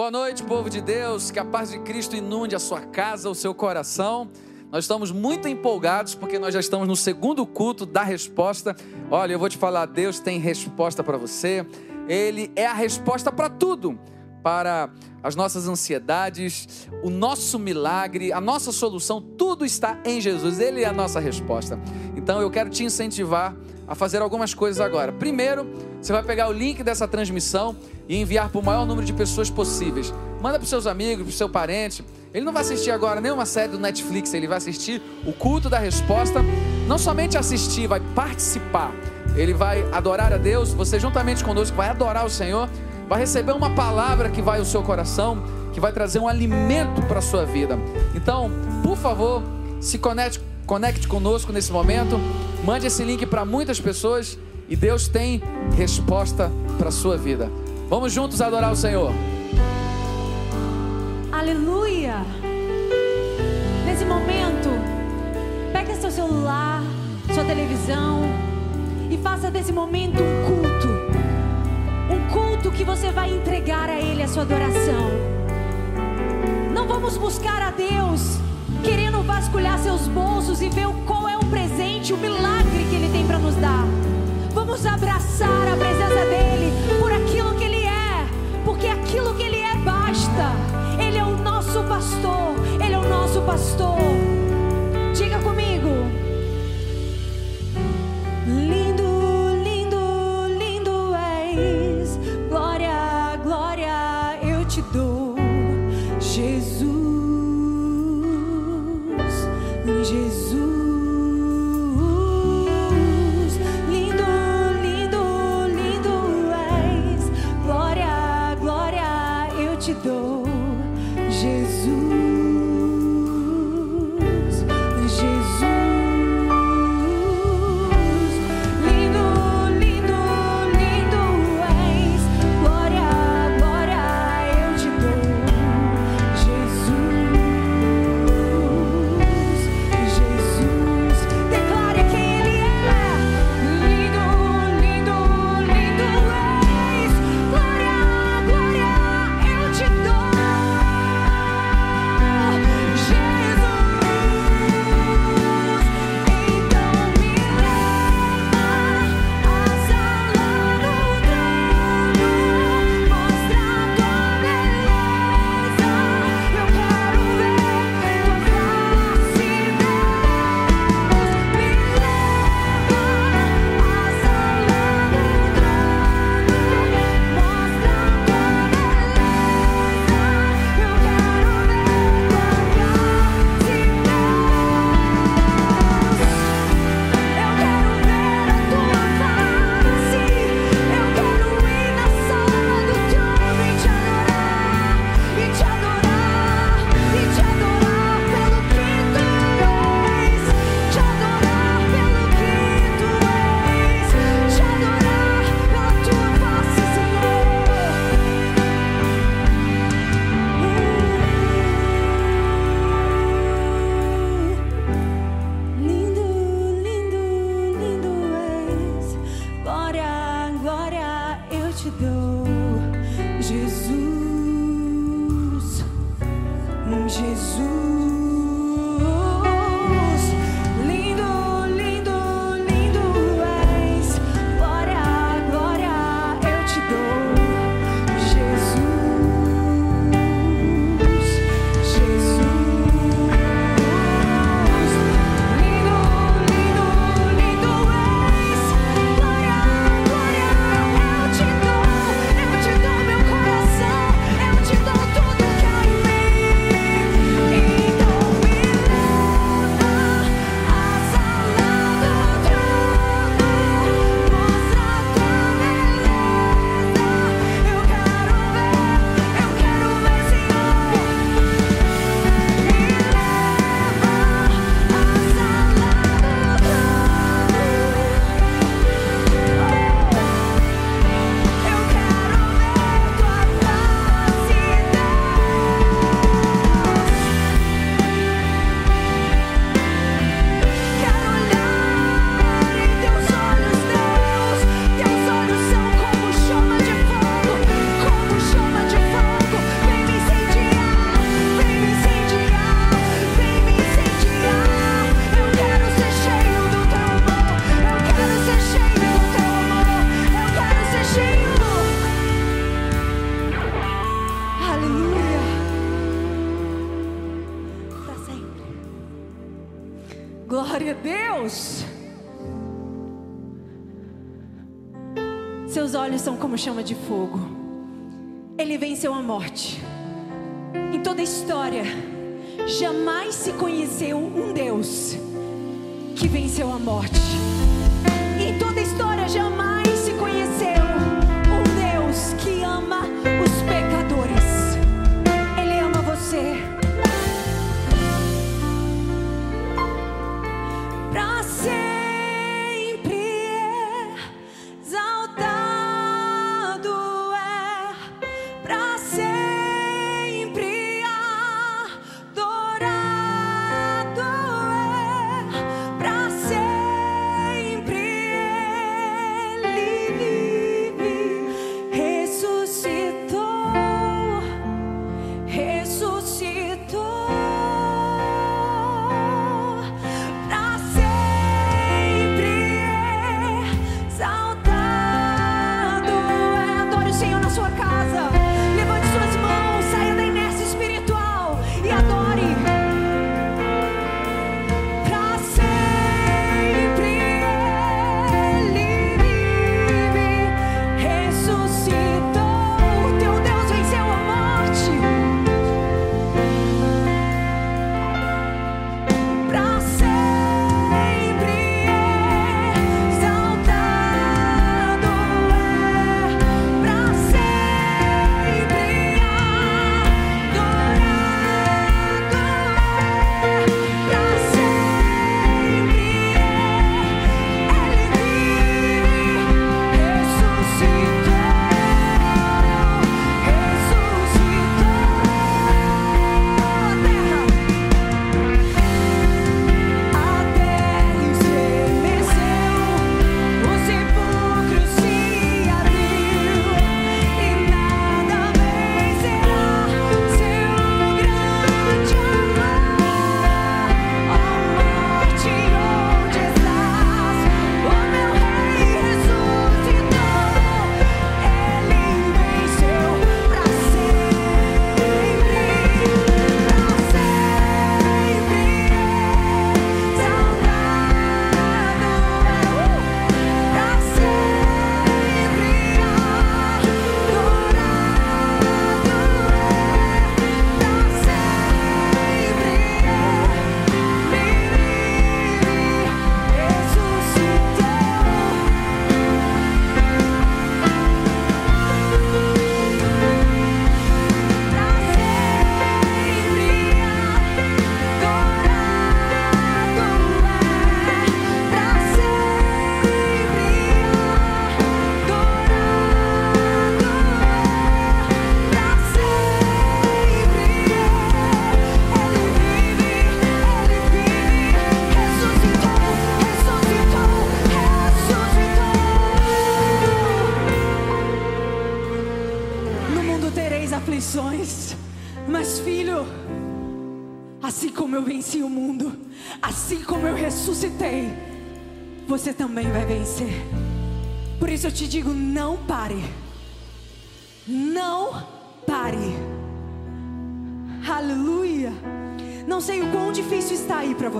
Boa noite, povo de Deus. Que a paz de Cristo inunde a sua casa, o seu coração. Nós estamos muito empolgados porque nós já estamos no segundo culto da resposta. Olha, eu vou te falar, Deus tem resposta para você. Ele é a resposta para tudo. Para as nossas ansiedades, o nosso milagre, a nossa solução, tudo está em Jesus. Ele é a nossa resposta. Então eu quero te incentivar a fazer algumas coisas agora. Primeiro, você vai pegar o link dessa transmissão e enviar para o maior número de pessoas possíveis. Manda para seus amigos, para seu parente. Ele não vai assistir agora nenhuma série do Netflix, ele vai assistir o culto da resposta. Não somente assistir, vai participar. Ele vai adorar a Deus, você juntamente conosco vai adorar o Senhor, vai receber uma palavra que vai ao seu coração, que vai trazer um alimento para a sua vida. Então, por favor, se conecte, conecte conosco nesse momento, mande esse link para muitas pessoas e Deus tem resposta para a sua vida. Vamos juntos adorar o Senhor. Aleluia! Nesse momento, pegue seu celular, sua televisão e faça desse momento um culto. Um culto que você vai entregar a Ele a sua adoração. Não vamos buscar a Deus querendo vasculhar seus bolsos e ver qual é o presente, o milagre que Ele tem para nos dar. Vamos abraçar a presença dEle por aquilo que Ele é, porque aquilo que Ele é basta. Ele é o nosso pastor, Ele é o nosso pastor. conheceu a morte. Em toda a história, jamais se conheceu um Deus que venceu a morte.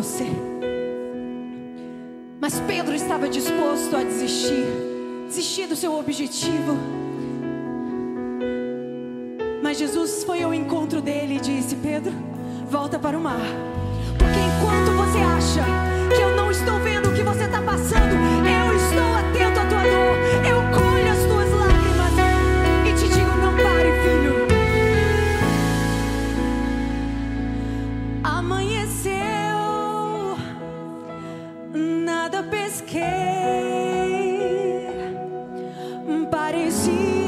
você. Mas Pedro estava disposto a desistir, desistir do seu objetivo. Mas Jesus foi ao encontro dele e disse: Pedro, volta para o mar. Porque enquanto você acha see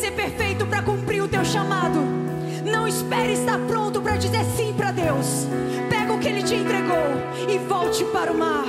ser perfeito para cumprir o teu chamado. Não espere estar pronto para dizer sim para Deus. Pega o que Ele te entregou e volte para o mar.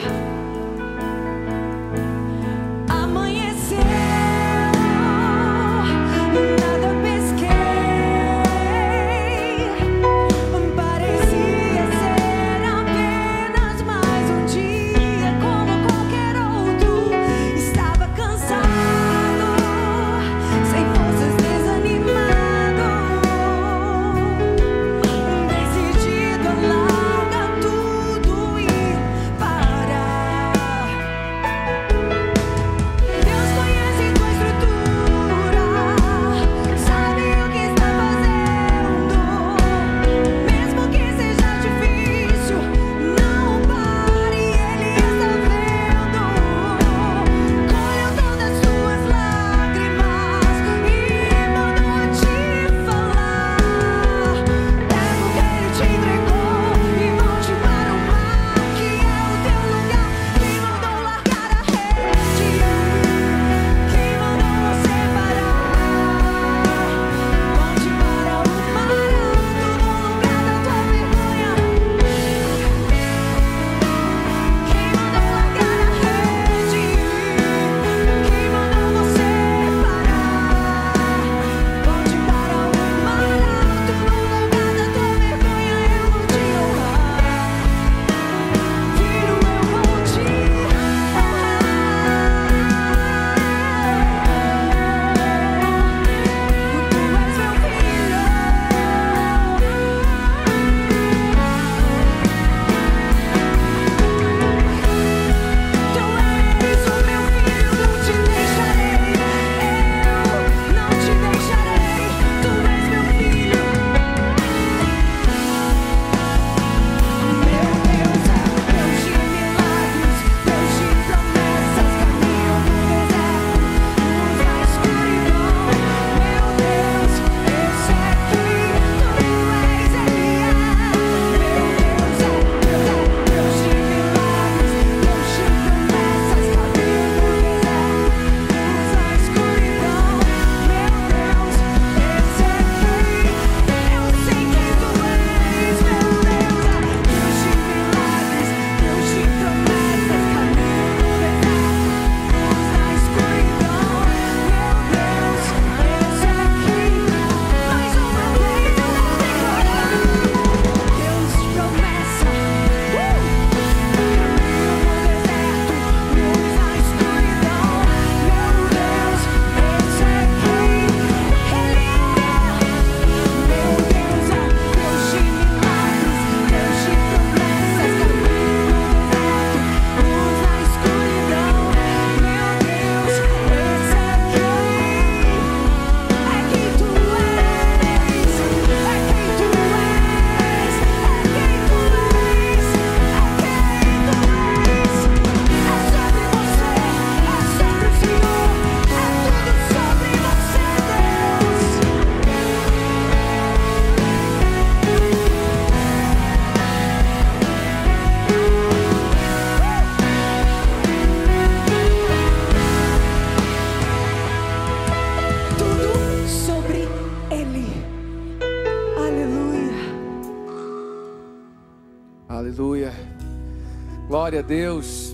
Glória a Deus.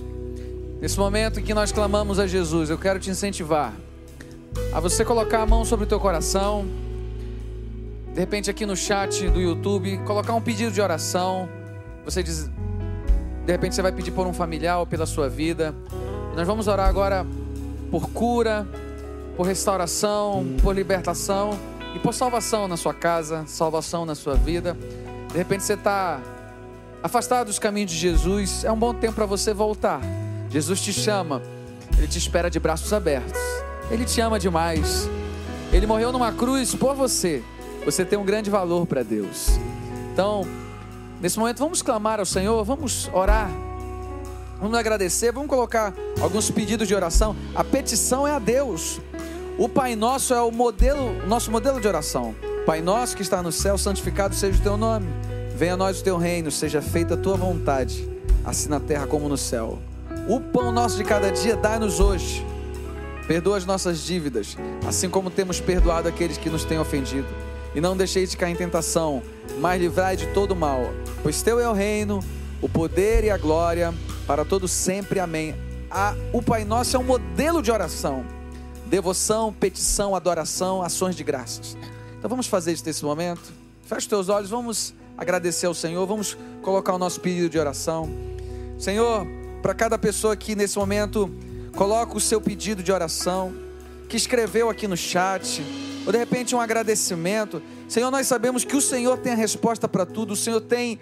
Nesse momento em que nós clamamos a Jesus, eu quero te incentivar a você colocar a mão sobre o teu coração. De repente aqui no chat do YouTube, colocar um pedido de oração. Você diz, de repente você vai pedir por um familiar ou pela sua vida. Nós vamos orar agora por cura, por restauração, por libertação e por salvação na sua casa, salvação na sua vida. De repente você está afastado dos caminhos de Jesus, é um bom tempo para você voltar. Jesus te chama, ele te espera de braços abertos. Ele te ama demais. Ele morreu numa cruz por você. Você tem um grande valor para Deus. Então, nesse momento, vamos clamar ao Senhor, vamos orar. Vamos agradecer, vamos colocar alguns pedidos de oração. A petição é a Deus. O Pai Nosso é o modelo, nosso modelo de oração. Pai nosso que está no céu, santificado seja o teu nome. Venha a nós o teu reino, seja feita a tua vontade, assim na terra como no céu. O pão nosso de cada dia dá-nos hoje. Perdoa as nossas dívidas, assim como temos perdoado aqueles que nos têm ofendido. E não deixeis de cair em tentação, mas livrai de todo mal. Pois teu é o reino, o poder e a glória para todos sempre. Amém. A, o Pai Nosso é um modelo de oração, devoção, petição, adoração, ações de graças. Então vamos fazer isso nesse momento. Feche os teus olhos, vamos agradecer ao Senhor, vamos colocar o nosso pedido de oração. Senhor, para cada pessoa que nesse momento coloca o seu pedido de oração, que escreveu aqui no chat, ou de repente um agradecimento. Senhor, nós sabemos que o Senhor tem a resposta para tudo, o Senhor tem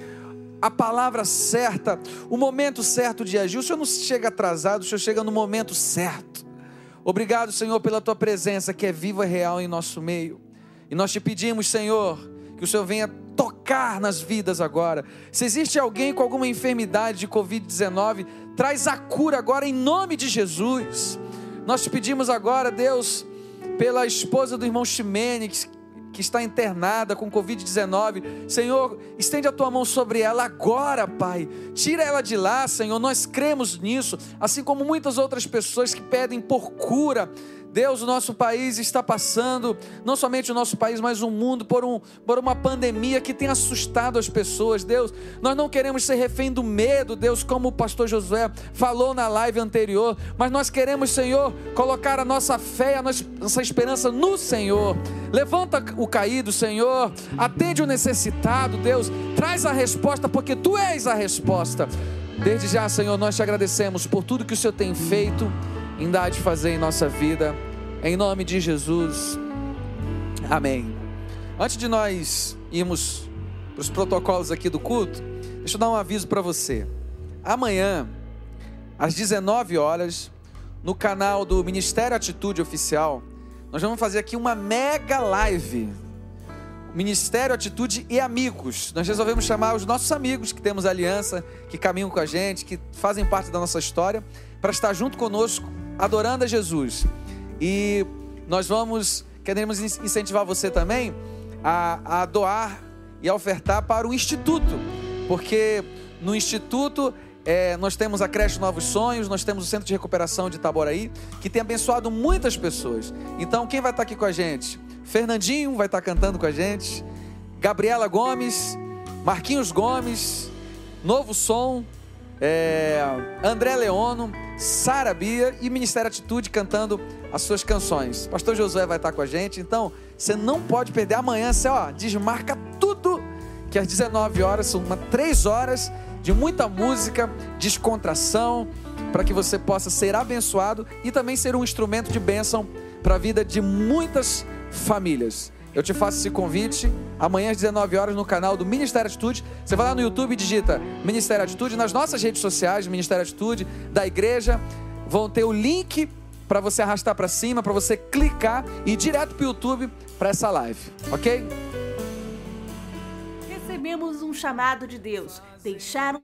a palavra certa, o momento certo de agir. O Senhor não chega atrasado, o Senhor chega no momento certo. Obrigado, Senhor, pela tua presença que é viva e real em nosso meio. E nós te pedimos, Senhor, que o Senhor venha tocar nas vidas agora. Se existe alguém com alguma enfermidade de Covid-19, traz a cura agora em nome de Jesus. Nós te pedimos agora, Deus, pela esposa do irmão Ximenes, que está internada com Covid-19. Senhor, estende a tua mão sobre ela agora, Pai. Tira ela de lá, Senhor. Nós cremos nisso, assim como muitas outras pessoas que pedem por cura. Deus, o nosso país está passando, não somente o nosso país, mas o mundo, por, um, por uma pandemia que tem assustado as pessoas. Deus, nós não queremos ser refém do medo, Deus, como o pastor Josué falou na live anterior, mas nós queremos, Senhor, colocar a nossa fé, a nossa esperança no Senhor. Levanta o caído, Senhor, atende o necessitado, Deus, traz a resposta, porque Tu és a resposta. Desde já, Senhor, nós te agradecemos por tudo que o Senhor tem feito ainda há de fazer em nossa vida. Em nome de Jesus. Amém. Antes de nós irmos para os protocolos aqui do culto, deixa eu dar um aviso para você. Amanhã, às 19 horas, no canal do Ministério Atitude Oficial, nós vamos fazer aqui uma mega live. Ministério Atitude e amigos. Nós resolvemos chamar os nossos amigos que temos aliança, que caminham com a gente, que fazem parte da nossa história, para estar junto conosco adorando a Jesus. E nós vamos, queremos incentivar você também a, a doar e a ofertar para o Instituto, porque no Instituto é, nós temos a creche Novos Sonhos, nós temos o Centro de Recuperação de Itaboraí, que tem abençoado muitas pessoas. Então, quem vai estar aqui com a gente? Fernandinho vai estar cantando com a gente, Gabriela Gomes, Marquinhos Gomes, Novo Som, é, André Leono, Sara Bia e Ministério Atitude cantando as suas canções. Pastor Josué vai estar com a gente, então você não pode perder. Amanhã você ó, desmarca tudo, que às 19 horas são uma, 3 horas de muita música, descontração, para que você possa ser abençoado e também ser um instrumento de bênção para a vida de muitas famílias. Eu te faço esse convite amanhã às 19 horas no canal do Ministério Atitude. Você vai lá no YouTube e digita Ministério Atitude. Nas nossas redes sociais, Ministério Atitude, da igreja, vão ter o link para você arrastar para cima, para você clicar e ir direto para o YouTube para essa live, ok? Recebemos um chamado de Deus. Deixaram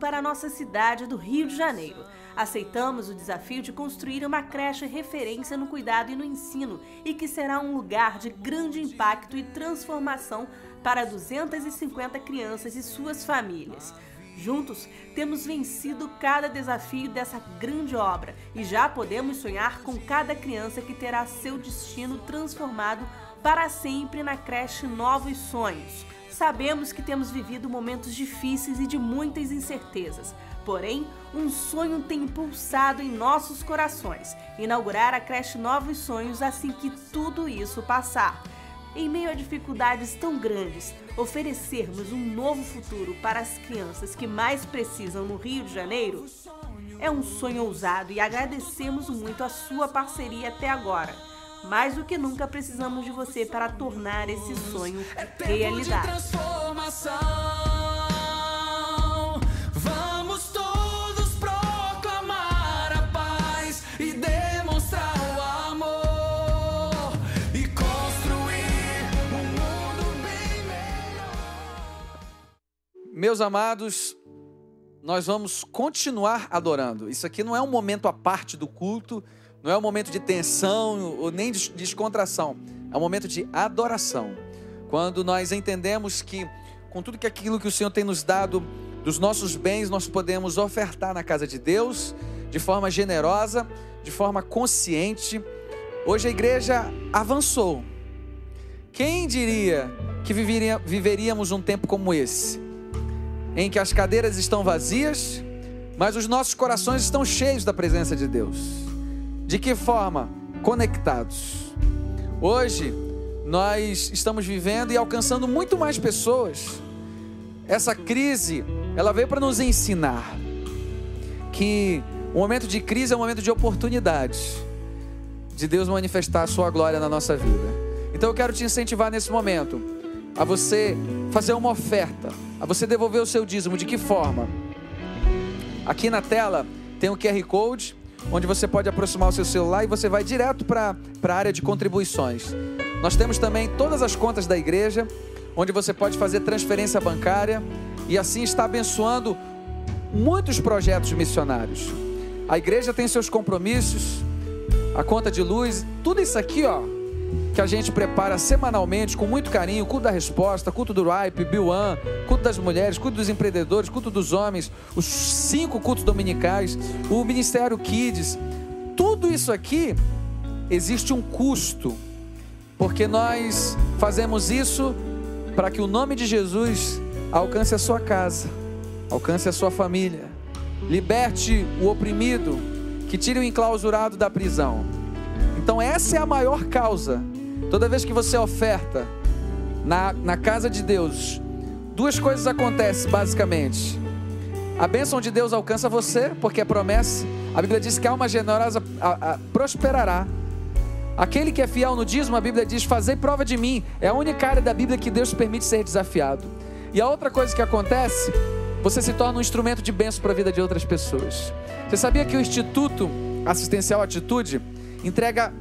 para a nossa cidade do Rio de Janeiro. Aceitamos o desafio de construir uma creche referência no cuidado e no ensino e que será um lugar de grande impacto e transformação para 250 crianças e suas famílias. Juntos, temos vencido cada desafio dessa grande obra e já podemos sonhar com cada criança que terá seu destino transformado para sempre na creche Novos Sonhos. Sabemos que temos vivido momentos difíceis e de muitas incertezas, porém, um sonho tem impulsado em nossos corações: inaugurar a creche Novos Sonhos assim que tudo isso passar. Em meio a dificuldades tão grandes, oferecermos um novo futuro para as crianças que mais precisam no Rio de Janeiro é um sonho ousado e agradecemos muito a sua parceria até agora. Mais do que nunca precisamos de você para tornar esse sonho é realidade. Meus amados, nós vamos continuar adorando. Isso aqui não é um momento à parte do culto, não é um momento de tensão ou nem de descontração. É um momento de adoração. Quando nós entendemos que com tudo que aquilo que o Senhor tem nos dado dos nossos bens, nós podemos ofertar na casa de Deus de forma generosa, de forma consciente. Hoje a igreja avançou. Quem diria que viveríamos um tempo como esse? Em que as cadeiras estão vazias, mas os nossos corações estão cheios da presença de Deus. De que forma? Conectados. Hoje, nós estamos vivendo e alcançando muito mais pessoas. Essa crise, ela veio para nos ensinar que o momento de crise é um momento de oportunidade de Deus manifestar a sua glória na nossa vida. Então eu quero te incentivar nesse momento a você fazer uma oferta, a você devolver o seu dízimo. De que forma? Aqui na tela tem o QR Code, onde você pode aproximar o seu celular e você vai direto para a área de contribuições. Nós temos também todas as contas da igreja, onde você pode fazer transferência bancária e assim está abençoando muitos projetos missionários. A igreja tem seus compromissos, a conta de luz, tudo isso aqui, ó, que a gente prepara semanalmente com muito carinho, culto da resposta, culto do Ripe, Biwan, culto das mulheres, culto dos empreendedores, culto dos homens, os cinco cultos dominicais, o Ministério Kids, tudo isso aqui existe um custo, porque nós fazemos isso para que o nome de Jesus alcance a sua casa, alcance a sua família, liberte o oprimido, que tire o enclausurado da prisão. Então, essa é a maior causa. Toda vez que você oferta na, na casa de Deus, duas coisas acontecem basicamente. A bênção de Deus alcança você, porque é promessa. A Bíblia diz que a alma generosa a, a, prosperará. Aquele que é fiel no dízimo, a Bíblia diz: Fazei prova de mim. É a única área da Bíblia que Deus permite ser desafiado. E a outra coisa que acontece, você se torna um instrumento de bênção para a vida de outras pessoas. Você sabia que o Instituto Assistencial Atitude entrega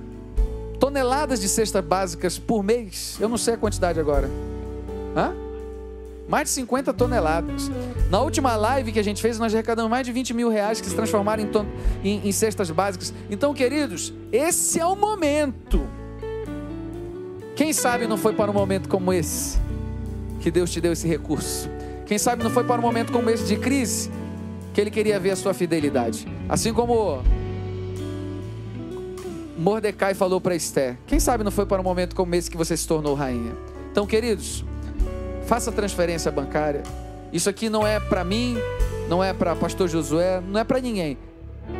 toneladas de cestas básicas por mês? Eu não sei a quantidade agora. Hã? Mais de 50 toneladas. Na última live que a gente fez, nós arrecadamos mais de 20 mil reais que se transformaram em, ton... em, em cestas básicas. Então, queridos, esse é o momento. Quem sabe não foi para um momento como esse que Deus te deu esse recurso? Quem sabe não foi para um momento como esse de crise que Ele queria ver a sua fidelidade? Assim como Mordecai falou para Esther: Quem sabe não foi para um momento como esse que você se tornou rainha? Então, queridos, faça transferência bancária. Isso aqui não é para mim, não é para pastor Josué, não é para ninguém.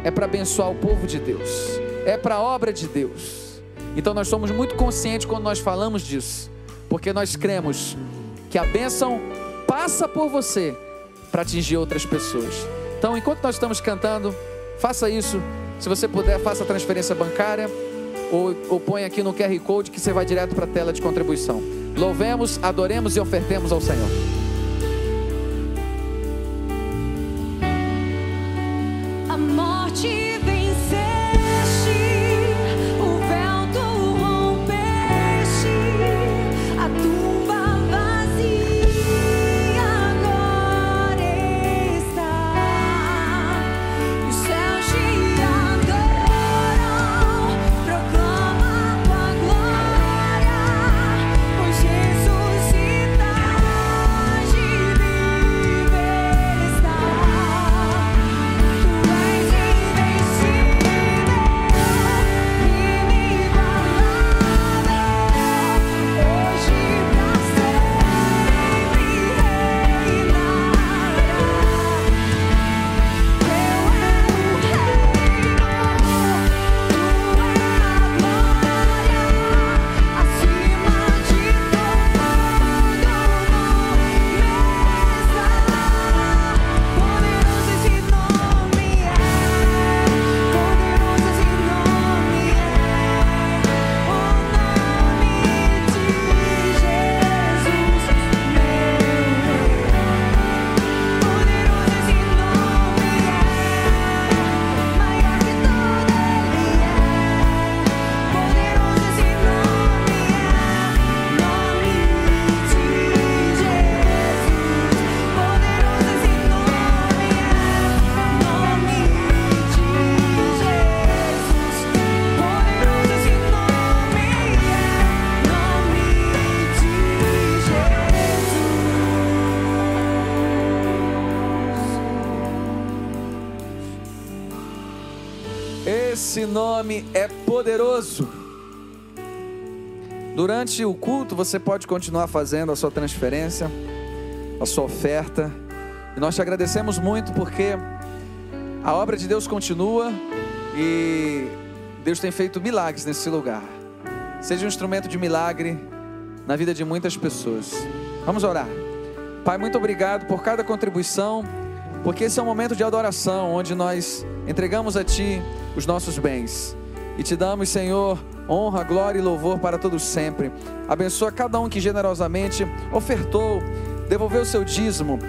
É para abençoar o povo de Deus. É para a obra de Deus. Então nós somos muito conscientes quando nós falamos disso, porque nós cremos que a bênção passa por você para atingir outras pessoas. Então, enquanto nós estamos cantando, faça isso. Se você puder, faça a transferência bancária ou, ou põe aqui no QR Code que você vai direto para a tela de contribuição. Louvemos, adoremos e ofertemos ao Senhor. A morte venceste, poderoso. Durante o culto, você pode continuar fazendo a sua transferência, a sua oferta. E nós te agradecemos muito porque a obra de Deus continua e Deus tem feito milagres nesse lugar. Seja um instrumento de milagre na vida de muitas pessoas. Vamos orar. Pai, muito obrigado por cada contribuição, porque esse é um momento de adoração onde nós entregamos a Ti os nossos bens e te damos, Senhor, honra, glória e louvor para todos sempre. Abençoa cada um que generosamente ofertou, devolveu o seu dízimo.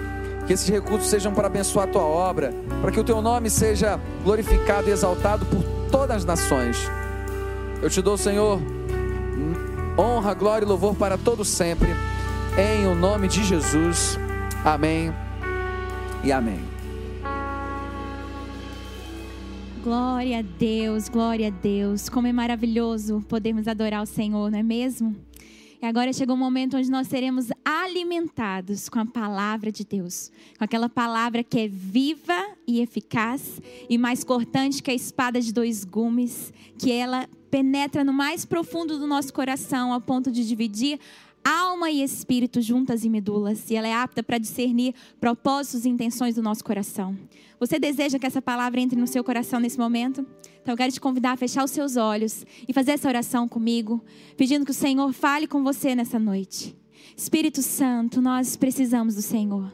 Que esses recursos sejam para abençoar a tua obra, para que o teu nome seja glorificado e exaltado por todas as nações. Eu te dou, Senhor, honra, glória e louvor para todos sempre, em o nome de Jesus. Amém e amém. Glória a Deus, glória a Deus. Como é maravilhoso podermos adorar o Senhor, não é mesmo? E agora chegou o um momento onde nós seremos alimentados com a palavra de Deus, com aquela palavra que é viva e eficaz e mais cortante que a espada de dois gumes, que ela penetra no mais profundo do nosso coração, ao ponto de dividir alma e espírito juntas e medulas, e ela é apta para discernir propósitos e intenções do nosso coração. Você deseja que essa palavra entre no seu coração nesse momento? Então eu quero te convidar a fechar os seus olhos e fazer essa oração comigo, pedindo que o Senhor fale com você nessa noite. Espírito Santo, nós precisamos do Senhor.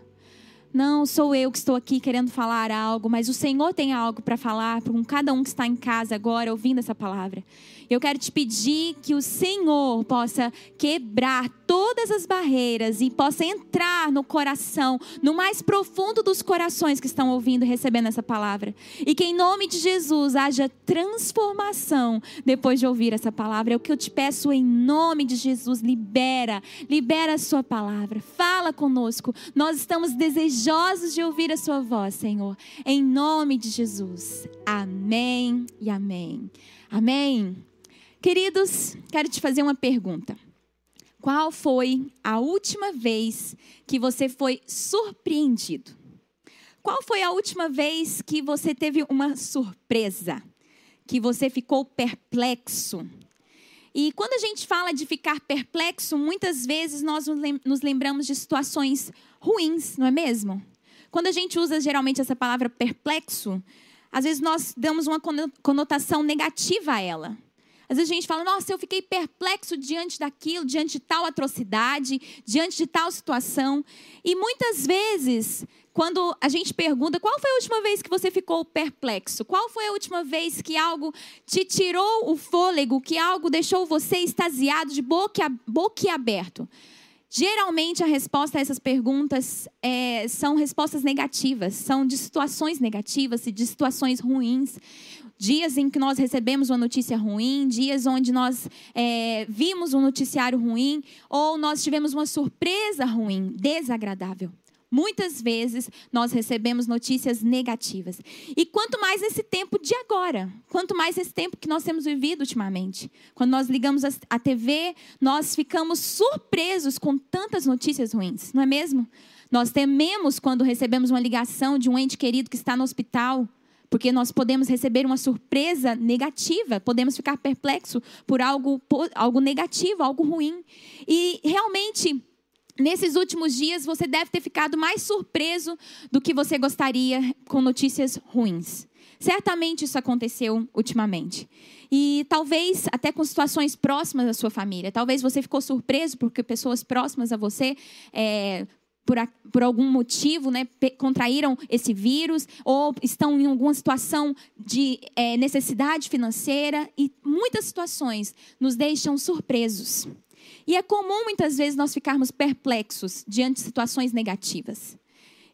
Não sou eu que estou aqui querendo falar algo, mas o Senhor tem algo para falar com cada um que está em casa agora ouvindo essa palavra. Eu quero te pedir que o Senhor possa quebrar todas as barreiras e possa entrar no coração, no mais profundo dos corações que estão ouvindo e recebendo essa palavra. E que em nome de Jesus haja transformação depois de ouvir essa palavra. É o que eu te peço em nome de Jesus. Libera, libera a sua palavra. Fala conosco. Nós estamos desejosos de ouvir a sua voz, Senhor. Em nome de Jesus. Amém e amém. Amém. Queridos, quero te fazer uma pergunta. Qual foi a última vez que você foi surpreendido? Qual foi a última vez que você teve uma surpresa? Que você ficou perplexo? E quando a gente fala de ficar perplexo, muitas vezes nós nos lembramos de situações ruins, não é mesmo? Quando a gente usa geralmente essa palavra perplexo, às vezes nós damos uma conotação negativa a ela. Às vezes a gente fala, nossa, eu fiquei perplexo diante daquilo, diante de tal atrocidade, diante de tal situação. E muitas vezes, quando a gente pergunta, qual foi a última vez que você ficou perplexo? Qual foi a última vez que algo te tirou o fôlego, que algo deixou você extasiado, de boca, aberto? Geralmente a resposta a essas perguntas é, são respostas negativas, são de situações negativas e de situações ruins dias em que nós recebemos uma notícia ruim, dias onde nós é, vimos um noticiário ruim, ou nós tivemos uma surpresa ruim, desagradável. Muitas vezes nós recebemos notícias negativas. E quanto mais nesse tempo de agora, quanto mais esse tempo que nós temos vivido ultimamente. Quando nós ligamos a TV, nós ficamos surpresos com tantas notícias ruins, não é mesmo? Nós tememos quando recebemos uma ligação de um ente querido que está no hospital porque nós podemos receber uma surpresa negativa, podemos ficar perplexos por algo, algo negativo, algo ruim. E realmente, nesses últimos dias, você deve ter ficado mais surpreso do que você gostaria com notícias ruins. Certamente isso aconteceu ultimamente. E talvez até com situações próximas da sua família. Talvez você ficou surpreso porque pessoas próximas a você é, por, por algum motivo, né, contraíram esse vírus ou estão em alguma situação de é, necessidade financeira e muitas situações nos deixam surpresos. E é comum muitas vezes nós ficarmos perplexos diante de situações negativas.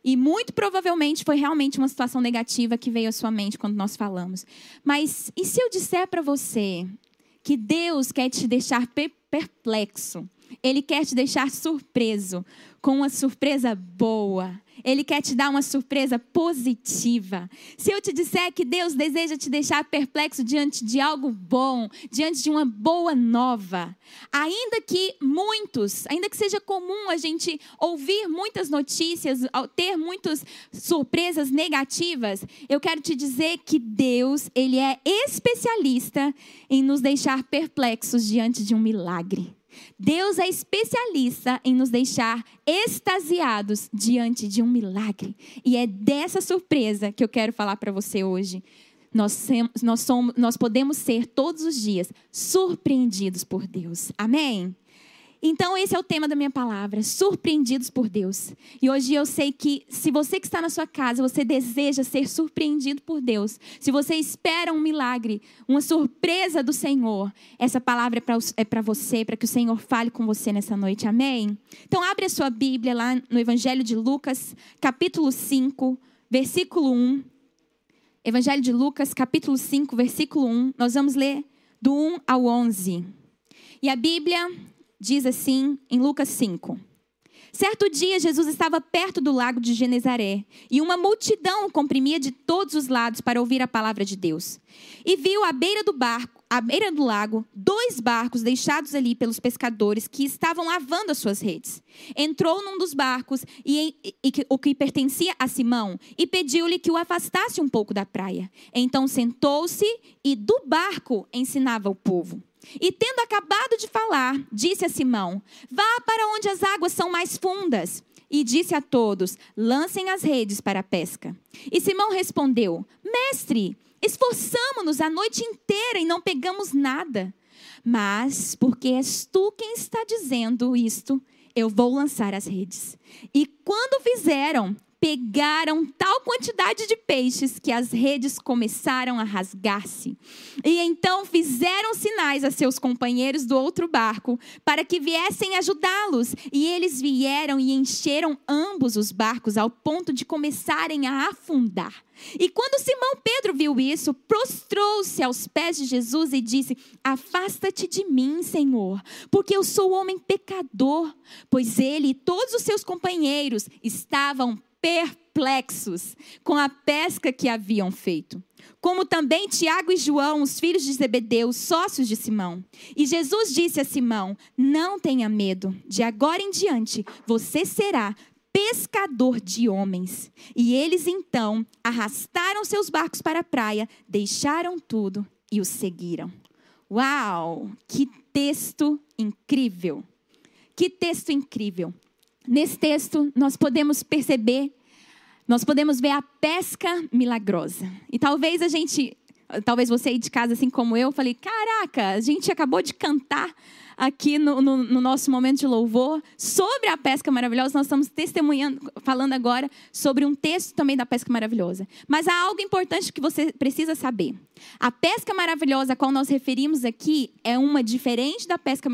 E muito provavelmente foi realmente uma situação negativa que veio à sua mente quando nós falamos. Mas e se eu disser para você que Deus quer te deixar perplexo? Ele quer te deixar surpreso, com uma surpresa boa. Ele quer te dar uma surpresa positiva. Se eu te disser que Deus deseja te deixar perplexo diante de algo bom, diante de uma boa nova, ainda que muitos, ainda que seja comum a gente ouvir muitas notícias, ter muitas surpresas negativas, eu quero te dizer que Deus, ele é especialista em nos deixar perplexos diante de um milagre. Deus é especialista em nos deixar extasiados diante de um milagre. E é dessa surpresa que eu quero falar para você hoje. Nós, nós, somos, nós podemos ser todos os dias surpreendidos por Deus. Amém? Então, esse é o tema da minha palavra: surpreendidos por Deus. E hoje eu sei que, se você que está na sua casa, você deseja ser surpreendido por Deus, se você espera um milagre, uma surpresa do Senhor, essa palavra é para é você, para que o Senhor fale com você nessa noite. Amém? Então, abre a sua Bíblia lá no Evangelho de Lucas, capítulo 5, versículo 1. Evangelho de Lucas, capítulo 5, versículo 1. Nós vamos ler do 1 ao 11. E a Bíblia diz assim em Lucas 5. Certo dia, Jesus estava perto do lago de Genezaré e uma multidão comprimia de todos os lados para ouvir a palavra de Deus. E viu à beira do barco, à beira do lago, dois barcos deixados ali pelos pescadores que estavam lavando as suas redes. Entrou num dos barcos, e, e, e o que pertencia a Simão, e pediu-lhe que o afastasse um pouco da praia. Então sentou-se e do barco ensinava o povo. E tendo acabado de falar, disse a Simão: Vá para onde as águas são mais fundas. E disse a todos: Lancem as redes para a pesca. E Simão respondeu: Mestre, esforçamo-nos a noite inteira e não pegamos nada. Mas, porque és tu quem está dizendo isto, eu vou lançar as redes. E quando fizeram, pegaram tal quantidade de peixes que as redes começaram a rasgar-se. E então fizeram sinais a seus companheiros do outro barco para que viessem ajudá-los. E eles vieram e encheram ambos os barcos ao ponto de começarem a afundar. E quando Simão Pedro viu isso, prostrou-se aos pés de Jesus e disse: Afasta-te de mim, Senhor, porque eu sou homem pecador. Pois ele e todos os seus companheiros estavam perplexos com a pesca que haviam feito. Como também Tiago e João, os filhos de Zebedeu, sócios de Simão. E Jesus disse a Simão: Não tenha medo, de agora em diante você será pescador de homens. E eles então arrastaram seus barcos para a praia, deixaram tudo e o seguiram. Uau! Que texto incrível! Que texto incrível! Nesse texto, nós podemos perceber, nós podemos ver a pesca milagrosa. E talvez a gente, talvez você aí de casa, assim como eu, falei: caraca, a gente acabou de cantar aqui no, no, no, nosso momento de louvor sobre a pesca maravilhosa. Nós estamos testemunhando, falando agora sobre um texto também da pesca maravilhosa. Mas há algo importante que você precisa saber. A pesca maravilhosa a qual nós referimos aqui é uma diferente da pesca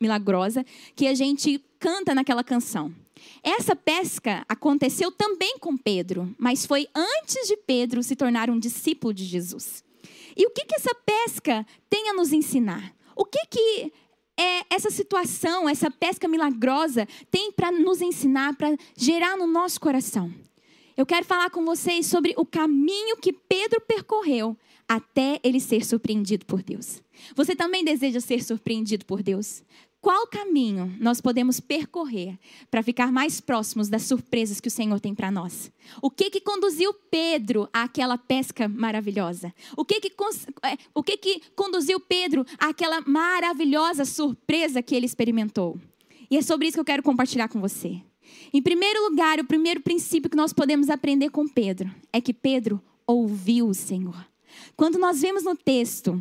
milagrosa que a gente canta naquela canção. Essa pesca aconteceu também com Pedro, mas foi antes de Pedro se tornar um discípulo de Jesus. E o que, que essa pesca tem a nos ensinar? O que, que é, essa situação, essa pesca milagrosa tem para nos ensinar, para gerar no nosso coração? Eu quero falar com vocês sobre o caminho que Pedro percorreu até ele ser surpreendido por Deus. Você também deseja ser surpreendido por Deus? Qual caminho nós podemos percorrer para ficar mais próximos das surpresas que o Senhor tem para nós? O que que conduziu Pedro àquela pesca maravilhosa? O que que, é, o que que conduziu Pedro àquela maravilhosa surpresa que ele experimentou? E é sobre isso que eu quero compartilhar com você. Em primeiro lugar, o primeiro princípio que nós podemos aprender com Pedro é que Pedro ouviu o Senhor. Quando nós vemos no texto,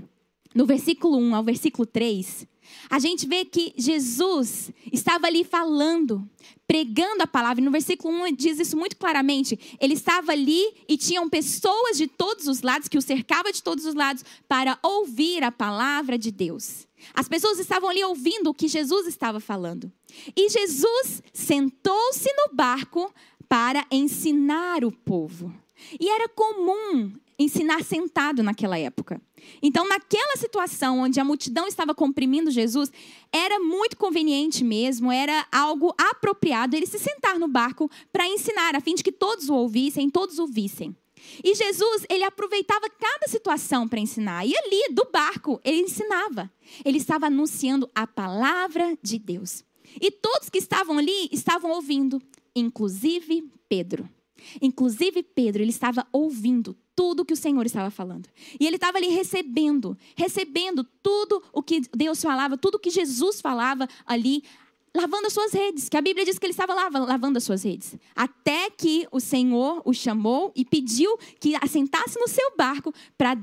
no versículo 1 ao versículo 3, a gente vê que Jesus estava ali falando, pregando a palavra. E no versículo 1 diz isso muito claramente. Ele estava ali e tinham pessoas de todos os lados, que o cercava de todos os lados, para ouvir a palavra de Deus. As pessoas estavam ali ouvindo o que Jesus estava falando. E Jesus sentou-se no barco para ensinar o povo. E era comum ensinar sentado naquela época. Então, naquela situação onde a multidão estava comprimindo Jesus, era muito conveniente mesmo, era algo apropriado ele se sentar no barco para ensinar, a fim de que todos o ouvissem, todos o vissem. E Jesus, ele aproveitava cada situação para ensinar. E ali, do barco, ele ensinava. Ele estava anunciando a palavra de Deus. E todos que estavam ali estavam ouvindo, inclusive Pedro. Inclusive Pedro, ele estava ouvindo tudo que o Senhor estava falando. E ele estava ali recebendo, recebendo tudo o que Deus falava, tudo que Jesus falava ali, lavando as suas redes. Que a Bíblia diz que ele estava lavando as suas redes. Até que o Senhor o chamou e pediu que assentasse no seu barco para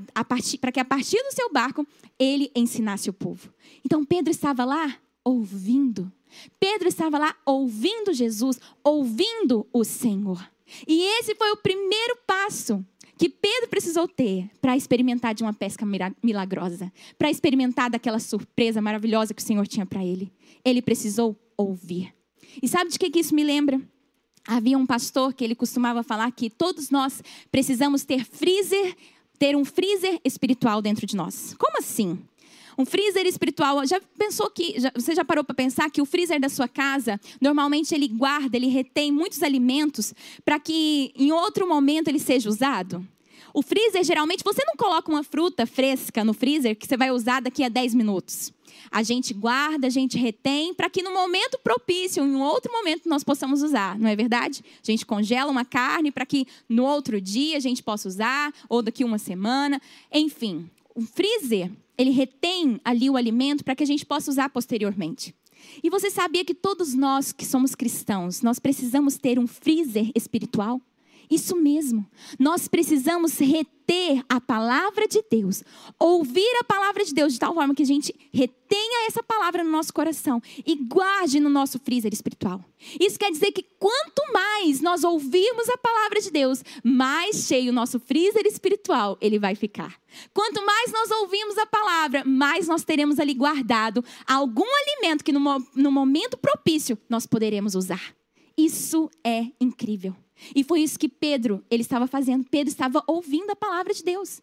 que a partir do seu barco ele ensinasse o povo. Então Pedro estava lá ouvindo. Pedro estava lá ouvindo Jesus, ouvindo o Senhor. E esse foi o primeiro passo que Pedro precisou ter para experimentar de uma pesca milagrosa, para experimentar daquela surpresa maravilhosa que o Senhor tinha para ele. Ele precisou ouvir. E sabe de que, que isso me lembra? Havia um pastor que ele costumava falar que todos nós precisamos ter freezer, ter um freezer espiritual dentro de nós. Como assim? Um freezer espiritual. Já pensou que. Já, você já parou para pensar que o freezer da sua casa, normalmente ele guarda, ele retém muitos alimentos para que em outro momento ele seja usado? O freezer, geralmente, você não coloca uma fruta fresca no freezer que você vai usar daqui a 10 minutos. A gente guarda, a gente retém, para que no momento propício, em outro momento, nós possamos usar, não é verdade? A gente congela uma carne para que no outro dia a gente possa usar, ou daqui uma semana. Enfim, o freezer ele retém ali o alimento para que a gente possa usar posteriormente. E você sabia que todos nós que somos cristãos, nós precisamos ter um freezer espiritual? Isso mesmo. Nós precisamos reter a palavra de Deus, ouvir a palavra de Deus de tal forma que a gente retenha essa palavra no nosso coração e guarde no nosso freezer espiritual. Isso quer dizer que quanto mais nós ouvirmos a palavra de Deus, mais cheio o nosso freezer espiritual ele vai ficar. Quanto mais nós ouvimos a palavra, mais nós teremos ali guardado algum alimento que no, no momento propício nós poderemos usar. Isso é incrível. E foi isso que Pedro, ele estava fazendo. Pedro estava ouvindo a palavra de Deus.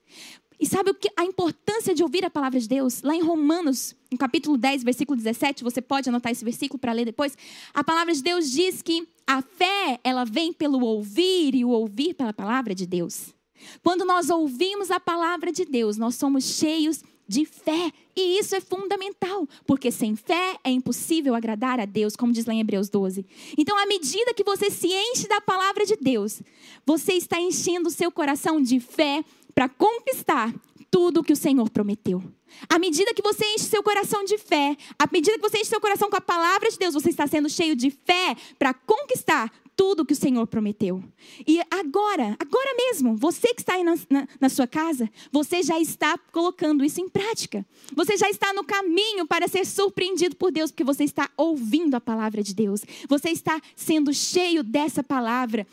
E sabe o que a importância de ouvir a palavra de Deus? Lá em Romanos, no capítulo 10, versículo 17, você pode anotar esse versículo para ler depois. A palavra de Deus diz que a fé, ela vem pelo ouvir e o ouvir pela palavra de Deus. Quando nós ouvimos a palavra de Deus, nós somos cheios de fé. E isso é fundamental, porque sem fé é impossível agradar a Deus, como diz lá em Hebreus 12. Então, à medida que você se enche da palavra de Deus, você está enchendo o seu coração de fé para conquistar tudo que o Senhor prometeu. À medida que você enche seu coração de fé, à medida que você enche seu coração com a palavra de Deus, você está sendo cheio de fé para conquistar tudo que o Senhor prometeu. E agora, agora mesmo, você que está aí na, na, na, sua casa, você já está colocando isso em prática. Você já está no caminho para ser surpreendido por Deus, porque você está ouvindo a palavra de Deus. Você está sendo cheio dessa palavra.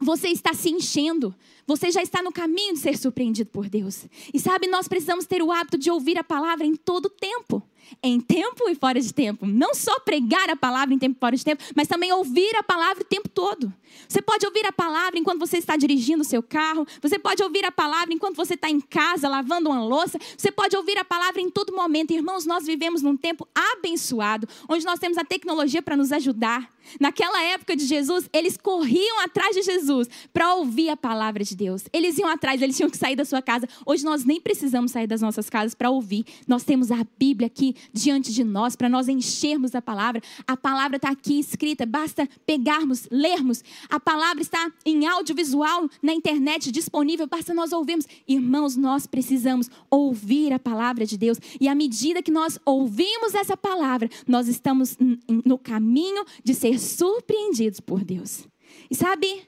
Você está se enchendo. Você já está no caminho de ser surpreendido por Deus. E sabe, nós precisamos ter o hábito de ouvir a palavra em todo tempo em tempo e fora de tempo. Não só pregar a palavra em tempo e fora de tempo, mas também ouvir a palavra o tempo todo. Você pode ouvir a palavra enquanto você está dirigindo o seu carro, você pode ouvir a palavra enquanto você está em casa lavando uma louça, você pode ouvir a palavra em todo momento. Irmãos, nós vivemos num tempo abençoado, onde nós temos a tecnologia para nos ajudar. Naquela época de Jesus, eles corriam atrás de Jesus para ouvir a palavra de Deus. Eles iam atrás, eles tinham que sair da sua casa. Hoje nós nem precisamos sair das nossas casas para ouvir. Nós temos a Bíblia aqui diante de nós para nós enchermos a palavra. A palavra está aqui escrita, basta pegarmos, lermos. A palavra está em audiovisual na internet disponível, basta nós ouvirmos. Irmãos, nós precisamos ouvir a palavra de Deus. E à medida que nós ouvimos essa palavra, nós estamos no caminho de ser surpreendidos por Deus. E sabe,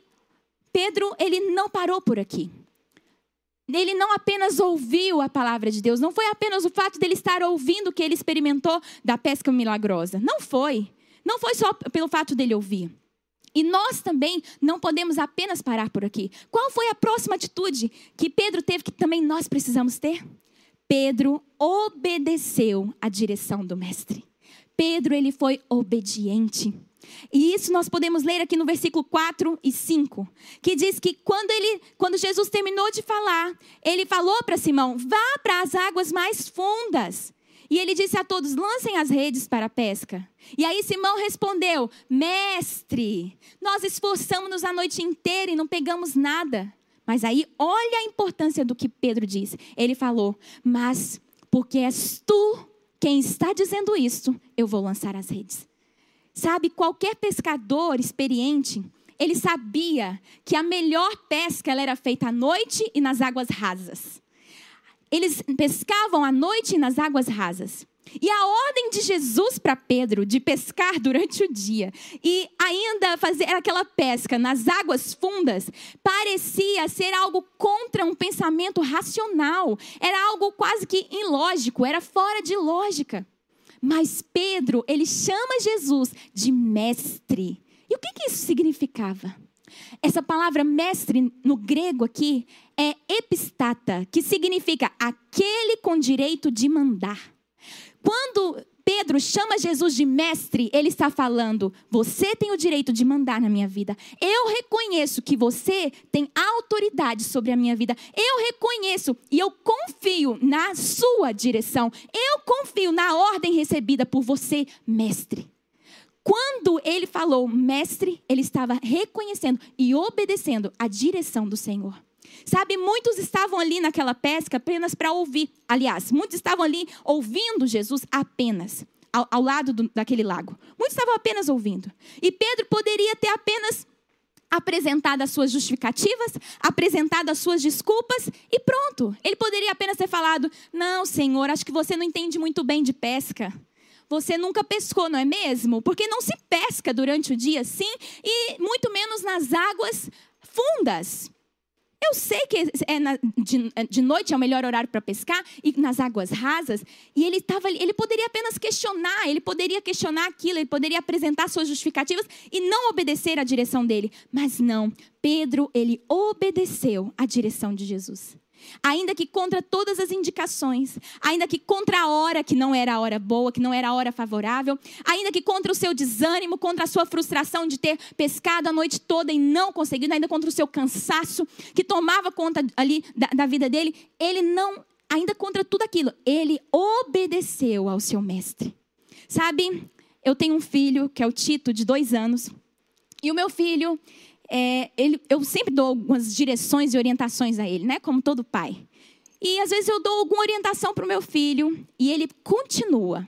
Pedro, ele não parou por aqui. Ele não apenas ouviu a palavra de Deus, não foi apenas o fato dele estar ouvindo que ele experimentou da pesca milagrosa. Não foi. Não foi só pelo fato dele ouvir. E nós também não podemos apenas parar por aqui. Qual foi a próxima atitude que Pedro teve que também nós precisamos ter? Pedro obedeceu à direção do mestre. Pedro ele foi obediente. E isso nós podemos ler aqui no versículo 4 e 5, que diz que quando ele, quando Jesus terminou de falar, ele falou para Simão: "Vá para as águas mais fundas". E ele disse a todos: "Lancem as redes para a pesca". E aí Simão respondeu: "Mestre, nós esforçamos-nos a noite inteira e não pegamos nada". Mas aí olha a importância do que Pedro disse. Ele falou: "Mas porque és tu quem está dizendo isto, eu vou lançar as redes". Sabe, qualquer pescador experiente, ele sabia que a melhor pesca ela era feita à noite e nas águas rasas. Eles pescavam à noite e nas águas rasas. E a ordem de Jesus para Pedro de pescar durante o dia e ainda fazer aquela pesca nas águas fundas parecia ser algo contra um pensamento racional. Era algo quase que ilógico, era fora de lógica. Mas Pedro, ele chama Jesus de mestre. E o que, que isso significava? Essa palavra mestre no grego aqui é epistata, que significa aquele com direito de mandar. Quando Pedro chama Jesus de mestre, ele está falando: você tem o direito de mandar na minha vida. Eu reconheço que você tem autoridade sobre a minha vida. Eu reconheço e eu confio na sua direção. Eu confio na ordem recebida por você, mestre. Quando ele falou mestre, ele estava reconhecendo e obedecendo a direção do Senhor. Sabe, muitos estavam ali naquela pesca apenas para ouvir. Aliás, muitos estavam ali ouvindo Jesus apenas, ao, ao lado do, daquele lago. Muitos estavam apenas ouvindo. E Pedro poderia ter apenas apresentado as suas justificativas, apresentado as suas desculpas e pronto. Ele poderia apenas ter falado: Não, Senhor, acho que você não entende muito bem de pesca. Você nunca pescou, não é mesmo? Porque não se pesca durante o dia assim e muito menos nas águas fundas. Eu sei que é na, de, de, noite é o melhor horário para pescar e nas águas rasas. E ele tava, ele poderia apenas questionar, ele poderia questionar aquilo, ele poderia apresentar suas justificativas e não obedecer à direção dele. Mas não, Pedro ele obedeceu à direção de Jesus ainda que contra todas as indicações, ainda que contra a hora que não era a hora boa, que não era a hora favorável, ainda que contra o seu desânimo, contra a sua frustração de ter pescado a noite toda e não conseguido, ainda contra o seu cansaço que tomava conta ali da, da vida dele, ele não, ainda contra tudo aquilo, ele obedeceu ao seu mestre. Sabe, eu tenho um filho que é o Tito, de dois anos, e o meu filho, é, ele, eu sempre dou algumas direções e orientações a ele, né? Como todo pai. E às vezes eu dou alguma orientação para o meu filho e ele continua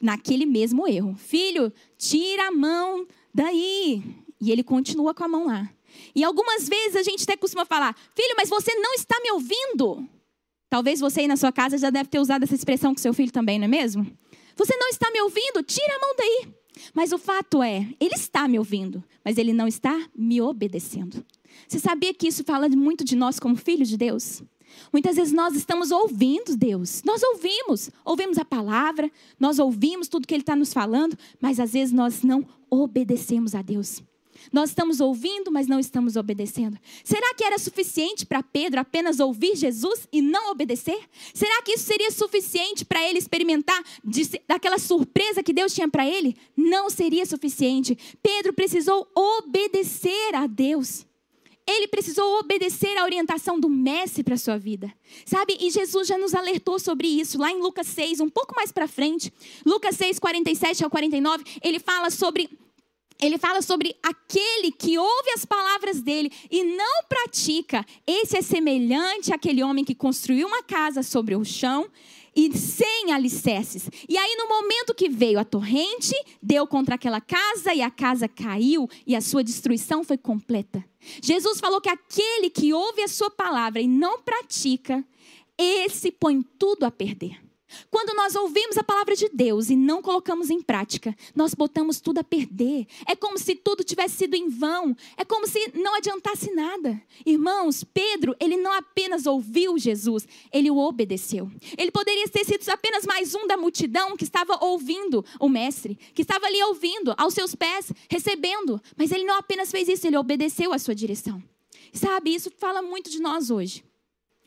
naquele mesmo erro. Filho, tira a mão daí. E ele continua com a mão lá. E algumas vezes a gente até costuma falar: Filho, mas você não está me ouvindo. Talvez você aí na sua casa já deve ter usado essa expressão com seu filho também, não é mesmo? Você não está me ouvindo? Tira a mão daí. Mas o fato é, ele está me ouvindo, mas ele não está me obedecendo. Você sabia que isso fala muito de nós como filhos de Deus? Muitas vezes nós estamos ouvindo Deus, nós ouvimos, ouvimos a palavra, nós ouvimos tudo que Ele está nos falando, mas às vezes nós não obedecemos a Deus. Nós estamos ouvindo, mas não estamos obedecendo. Será que era suficiente para Pedro apenas ouvir Jesus e não obedecer? Será que isso seria suficiente para ele experimentar de, daquela surpresa que Deus tinha para ele? Não seria suficiente. Pedro precisou obedecer a Deus. Ele precisou obedecer à orientação do mestre para a sua vida. Sabe? E Jesus já nos alertou sobre isso lá em Lucas 6, um pouco mais para frente. Lucas 6, 47 ao 49, ele fala sobre ele fala sobre aquele que ouve as palavras dele e não pratica. Esse é semelhante àquele homem que construiu uma casa sobre o chão e sem alicerces. E aí, no momento que veio a torrente, deu contra aquela casa e a casa caiu e a sua destruição foi completa. Jesus falou que aquele que ouve a sua palavra e não pratica, esse põe tudo a perder. Quando nós ouvimos a palavra de Deus e não colocamos em prática, nós botamos tudo a perder. É como se tudo tivesse sido em vão. É como se não adiantasse nada. Irmãos, Pedro, ele não apenas ouviu Jesus, ele o obedeceu. Ele poderia ter sido apenas mais um da multidão que estava ouvindo o mestre, que estava ali ouvindo, aos seus pés, recebendo. Mas ele não apenas fez isso, ele obedeceu à sua direção. Sabe, isso fala muito de nós hoje.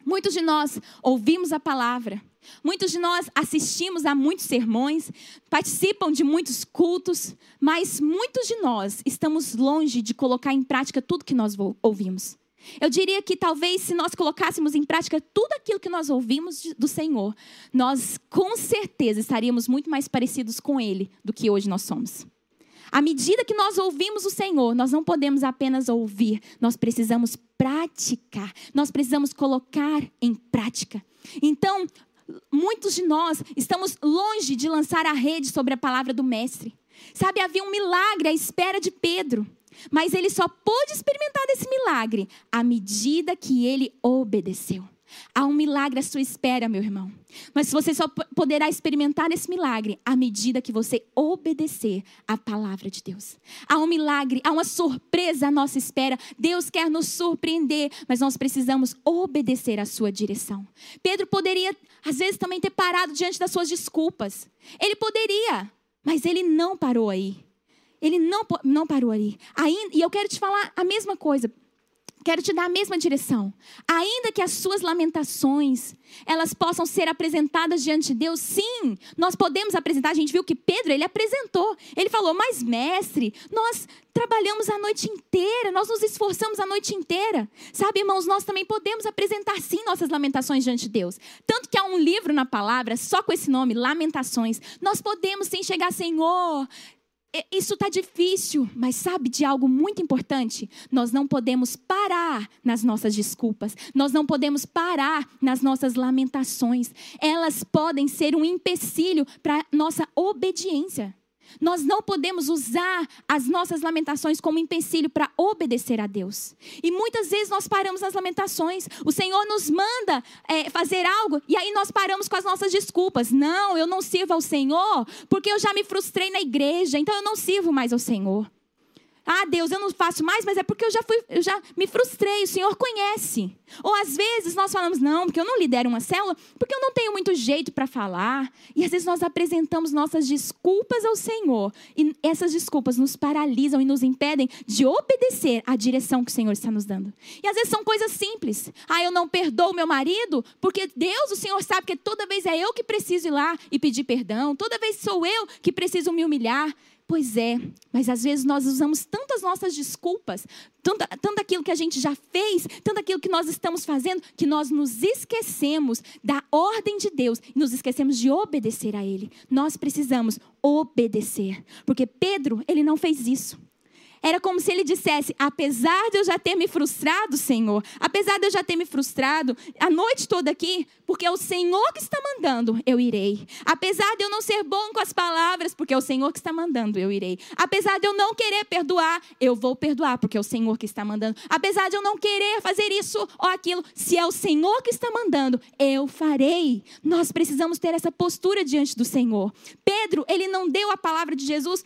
Muitos de nós ouvimos a palavra, Muitos de nós assistimos a muitos sermões, participam de muitos cultos, mas muitos de nós estamos longe de colocar em prática tudo que nós ouvimos. Eu diria que talvez se nós colocássemos em prática tudo aquilo que nós ouvimos do Senhor, nós com certeza estaríamos muito mais parecidos com Ele do que hoje nós somos. À medida que nós ouvimos o Senhor, nós não podemos apenas ouvir, nós precisamos praticar, nós precisamos colocar em prática. Então, muitos de nós estamos longe de lançar a rede sobre a palavra do Mestre. Sabe, havia um milagre à espera de Pedro, mas ele só pôde experimentar desse milagre à medida que ele obedeceu. Há um milagre à sua espera, meu irmão. Mas você só poderá experimentar esse milagre à medida que você obedecer à palavra de Deus. Há um milagre, há uma surpresa à nossa espera. Deus quer nos surpreender, mas nós precisamos obedecer à sua direção. Pedro poderia, às vezes, também ter parado diante das suas desculpas. Ele poderia, mas ele não parou aí. Ele não, não parou aí. Ainda, e eu quero te falar a mesma coisa. Quero te dar a mesma direção. Ainda que as suas lamentações, elas possam ser apresentadas diante de Deus, sim, nós podemos apresentar. A gente viu que Pedro, ele apresentou. Ele falou, mas mestre, nós trabalhamos a noite inteira, nós nos esforçamos a noite inteira. Sabe, irmãos, nós também podemos apresentar, sim, nossas lamentações diante de Deus. Tanto que há um livro na palavra, só com esse nome, Lamentações. Nós podemos, sim, chegar, Senhor, isso está difícil, mas sabe de algo muito importante? Nós não podemos parar nas nossas desculpas, nós não podemos parar nas nossas lamentações. Elas podem ser um empecilho para nossa obediência. Nós não podemos usar as nossas lamentações como empecilho para obedecer a Deus. E muitas vezes nós paramos nas lamentações. O Senhor nos manda é, fazer algo e aí nós paramos com as nossas desculpas. Não, eu não sirvo ao Senhor porque eu já me frustrei na igreja, então eu não sirvo mais ao Senhor. Ah, Deus, eu não faço mais, mas é porque eu já fui, eu já me frustrei, o Senhor conhece. Ou às vezes nós falamos, não, porque eu não lidero uma célula, porque eu não tenho muito jeito para falar. E às vezes nós apresentamos nossas desculpas ao Senhor. E essas desculpas nos paralisam e nos impedem de obedecer à direção que o Senhor está nos dando. E às vezes são coisas simples. Ah, eu não perdoo meu marido, porque Deus, o Senhor sabe que toda vez é eu que preciso ir lá e pedir perdão, toda vez sou eu que preciso me humilhar. Pois é, mas às vezes nós usamos tantas nossas desculpas, tanto, tanto aquilo que a gente já fez, tanto aquilo que nós estamos fazendo, que nós nos esquecemos da ordem de Deus e nos esquecemos de obedecer a Ele. Nós precisamos obedecer, porque Pedro, ele não fez isso. Era como se ele dissesse: apesar de eu já ter me frustrado, Senhor, apesar de eu já ter me frustrado a noite toda aqui, porque é o Senhor que está mandando, eu irei. Apesar de eu não ser bom com as palavras, porque é o Senhor que está mandando, eu irei. Apesar de eu não querer perdoar, eu vou perdoar, porque é o Senhor que está mandando. Apesar de eu não querer fazer isso ou aquilo, se é o Senhor que está mandando, eu farei. Nós precisamos ter essa postura diante do Senhor. Pedro, ele não deu a palavra de Jesus